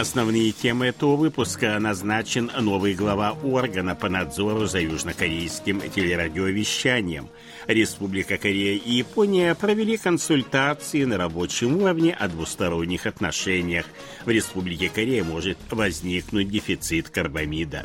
Основные темы этого выпуска назначен новый глава органа по надзору за южнокорейским телерадиовещанием. Республика Корея и Япония провели консультации на рабочем уровне о двусторонних отношениях. В Республике Корея может возникнуть дефицит карбамида.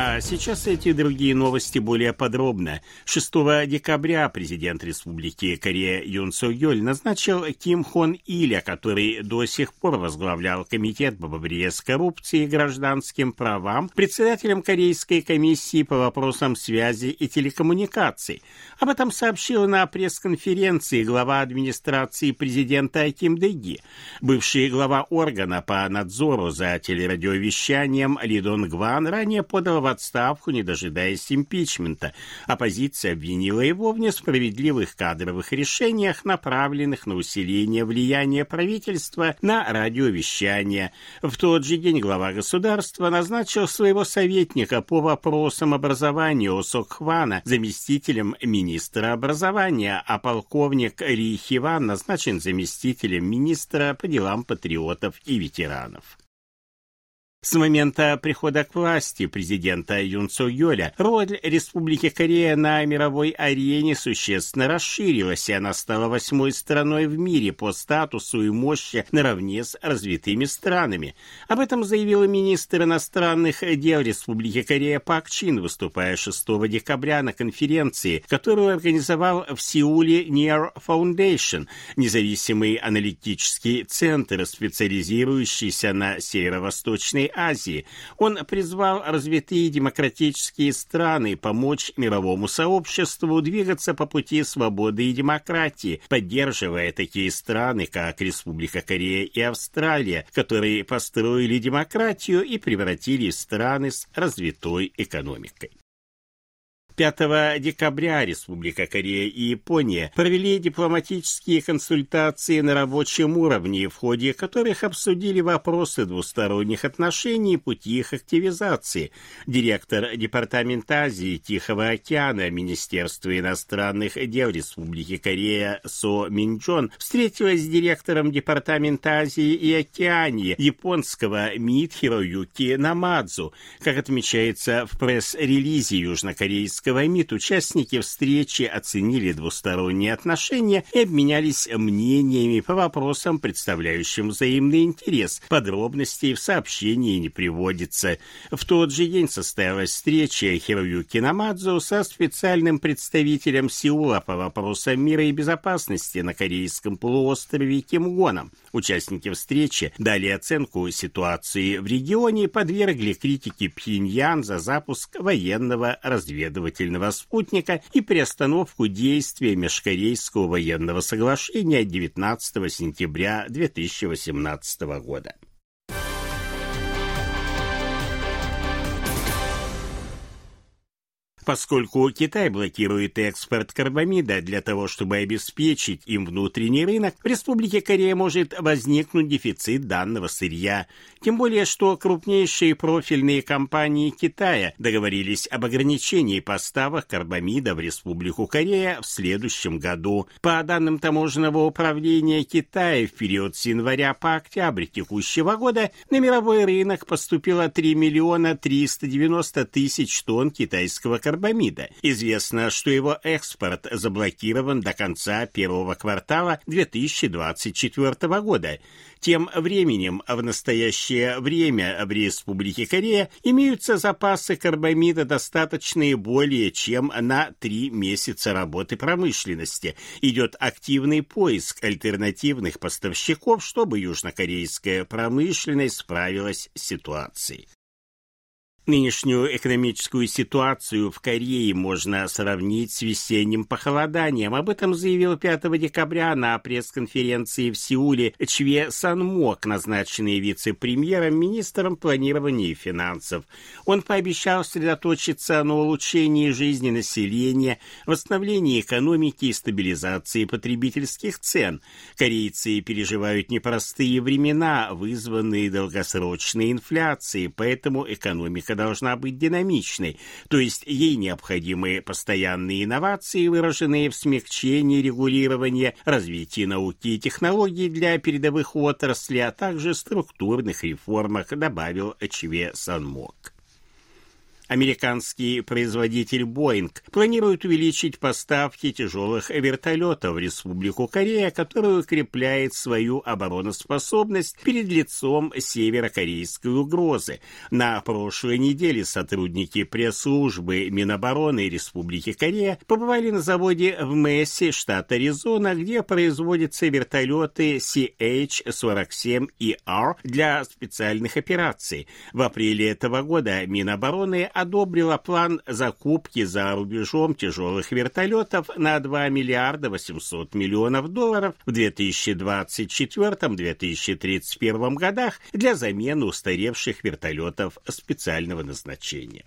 А сейчас эти другие новости более подробно. 6 декабря президент Республики Корея Юн Со Йоль назначил Ким Хон Иля, который до сих пор возглавлял Комитет по борьбе с коррупцией и гражданским правам, председателем Корейской комиссии по вопросам связи и телекоммуникаций. Об этом сообщил на пресс-конференции глава администрации президента Ким Дэги. Бывший глава органа по надзору за телерадиовещанием Ли Дон Гван ранее подал отставку, не дожидаясь импичмента. Оппозиция обвинила его в несправедливых кадровых решениях, направленных на усиление влияния правительства на радиовещание. В тот же день глава государства назначил своего советника по вопросам образования Осокхвана заместителем министра образования, а полковник Ри Хиван назначен заместителем министра по делам патриотов и ветеранов. С момента прихода к власти президента Юн Со Йоля роль Республики Корея на мировой арене существенно расширилась, и она стала восьмой страной в мире по статусу и мощи наравне с развитыми странами. Об этом заявила министр иностранных дел Республики Корея Пак Чин, выступая 6 декабря на конференции, которую организовал в Сеуле Near Foundation, независимый аналитический центр, специализирующийся на северо-восточной Азии. Он призвал развитые демократические страны помочь мировому сообществу двигаться по пути свободы и демократии, поддерживая такие страны, как Республика Корея и Австралия, которые построили демократию и превратили страны с развитой экономикой. 5 декабря Республика Корея и Япония провели дипломатические консультации на рабочем уровне, в ходе которых обсудили вопросы двусторонних отношений и пути их активизации. Директор Департамента Азии и Тихого океана Министерства иностранных дел Республики Корея Со Минджон встретилась с директором Департамента Азии и Океании японского МИД Хироюки Намадзу. Как отмечается в пресс-релизе южнокорейского Минского МИД участники встречи оценили двусторонние отношения и обменялись мнениями по вопросам, представляющим взаимный интерес. Подробностей в сообщении не приводится. В тот же день состоялась встреча Хироюки Намадзу со специальным представителем Сеула по вопросам мира и безопасности на Корейском полуострове Ким Гоном. Участники встречи дали оценку ситуации в регионе и подвергли критике Пхеньян за запуск военного разведывательного летательного спутника и приостановку действия Межкорейского военного соглашения 19 сентября 2018 года. Поскольку Китай блокирует экспорт карбамида для того, чтобы обеспечить им внутренний рынок, в Республике Корея может возникнуть дефицит данного сырья. Тем более, что крупнейшие профильные компании Китая договорились об ограничении поставок карбамида в Республику Корея в следующем году. По данным таможенного управления Китая, в период с января по октябрь текущего года на мировой рынок поступило 3 миллиона 390 тысяч тонн китайского карбамида карбамида. Известно, что его экспорт заблокирован до конца первого квартала 2024 года. Тем временем в настоящее время в Республике Корея имеются запасы карбамида достаточные более чем на три месяца работы промышленности. Идет активный поиск альтернативных поставщиков, чтобы южнокорейская промышленность справилась с ситуацией. Нынешнюю экономическую ситуацию в Корее можно сравнить с весенним похолоданием. Об этом заявил 5 декабря на пресс-конференции в Сеуле Чве Санмок, назначенный вице-премьером, министром планирования и финансов. Он пообещал сосредоточиться на улучшении жизни населения, восстановлении экономики и стабилизации потребительских цен. Корейцы переживают непростые времена, вызванные долгосрочной инфляцией, поэтому экономика должна быть динамичной, то есть ей необходимы постоянные инновации, выраженные в смягчении регулирования, развитии науки и технологий для передовых отраслей, а также структурных реформах, добавил Чве Санмок. Американский производитель Boeing планирует увеличить поставки тяжелых вертолетов в Республику Корея, которая укрепляет свою обороноспособность перед лицом северокорейской угрозы. На прошлой неделе сотрудники пресс-службы Минобороны Республики Корея побывали на заводе в Месси, штат Аризона, где производятся вертолеты CH-47ER для специальных операций. В апреле этого года Минобороны одобрила план закупки за рубежом тяжелых вертолетов на 2 миллиарда 800 миллионов долларов в 2024-2031 годах для замены устаревших вертолетов специального назначения.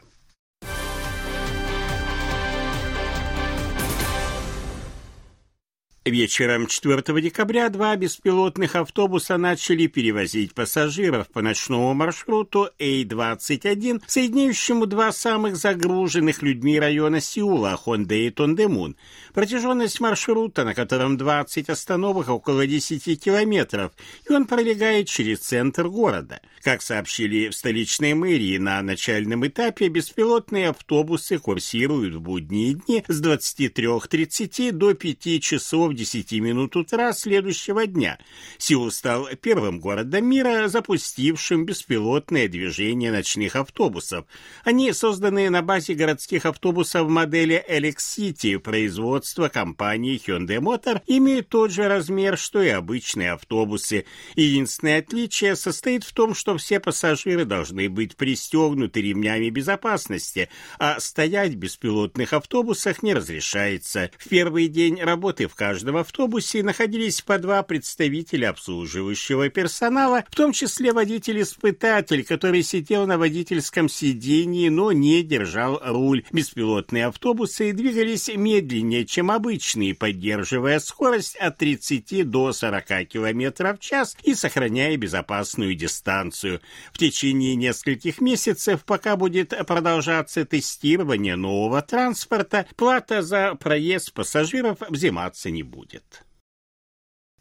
Вечером 4 декабря два беспилотных автобуса начали перевозить пассажиров по ночному маршруту А-21, соединяющему два самых загруженных людьми района Сеула, Хонде и Тондемун. Протяженность маршрута, на котором 20 остановок, около 10 километров, и он пролегает через центр города. Как сообщили в столичной мэрии, на начальном этапе беспилотные автобусы курсируют в будние дни с 23.30 до 5 часов часов 10 минут утра следующего дня. Сеул стал первым городом мира, запустившим беспилотное движение ночных автобусов. Они созданы на базе городских автобусов модели City производства компании Hyundai Motor, имеют тот же размер, что и обычные автобусы. Единственное отличие состоит в том, что все пассажиры должны быть пристегнуты ремнями безопасности, а стоять в беспилотных автобусах не разрешается. В первый день работы в каждом каждом автобусе находились по два представителя обслуживающего персонала, в том числе водитель-испытатель, который сидел на водительском сидении, но не держал руль. Беспилотные автобусы двигались медленнее, чем обычные, поддерживая скорость от 30 до 40 км в час и сохраняя безопасную дистанцию. В течение нескольких месяцев, пока будет продолжаться тестирование нового транспорта, плата за проезд пассажиров взиматься не будет будет.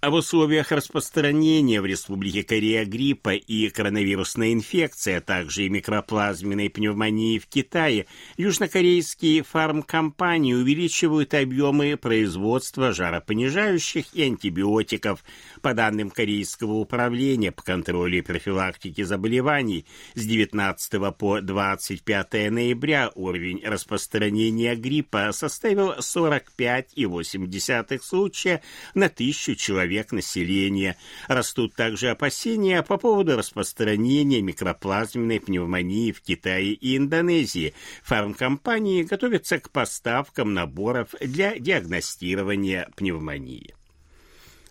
А в условиях распространения в Республике Корея гриппа и коронавирусной инфекции, а также и микроплазменной пневмонии в Китае, южнокорейские фармкомпании увеличивают объемы производства жаропонижающих и антибиотиков. По данным Корейского управления по контролю и профилактике заболеваний, с 19 по 25 ноября уровень распространения гриппа составил 45,8 случая на тысячу человек человек населения. Растут также опасения по поводу распространения микроплазменной пневмонии в Китае и Индонезии. Фармкомпании готовятся к поставкам наборов для диагностирования пневмонии.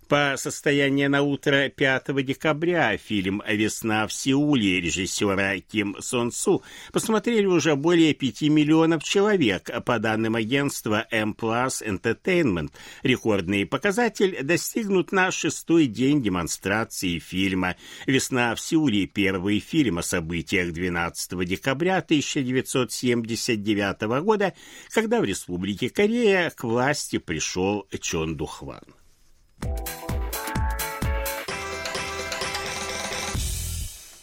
По состоянию на утро 5 декабря фильм «Весна в Сеуле» режиссера Ким Сон Су посмотрели уже более 5 миллионов человек, по данным агентства M Plus Entertainment. Рекордный показатель достигнут на шестой день демонстрации фильма. «Весна в Сеуле» — первый фильм о событиях 12 декабря 1979 года, когда в Республике Корея к власти пришел Чон Духван.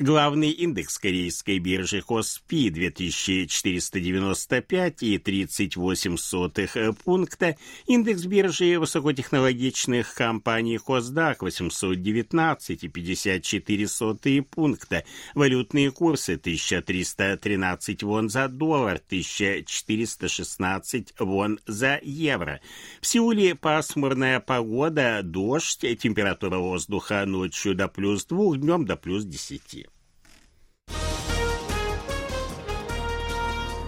Главный индекс корейской биржи Коспи 2495,38 пункта, индекс биржи высокотехнологичных компаний Косдак 819,54 пункта, валютные курсы 1313 вон за доллар, 1416 вон за евро. В Сеуле пасмурная погода, дождь, температура воздуха ночью до плюс 2, днем до плюс 10.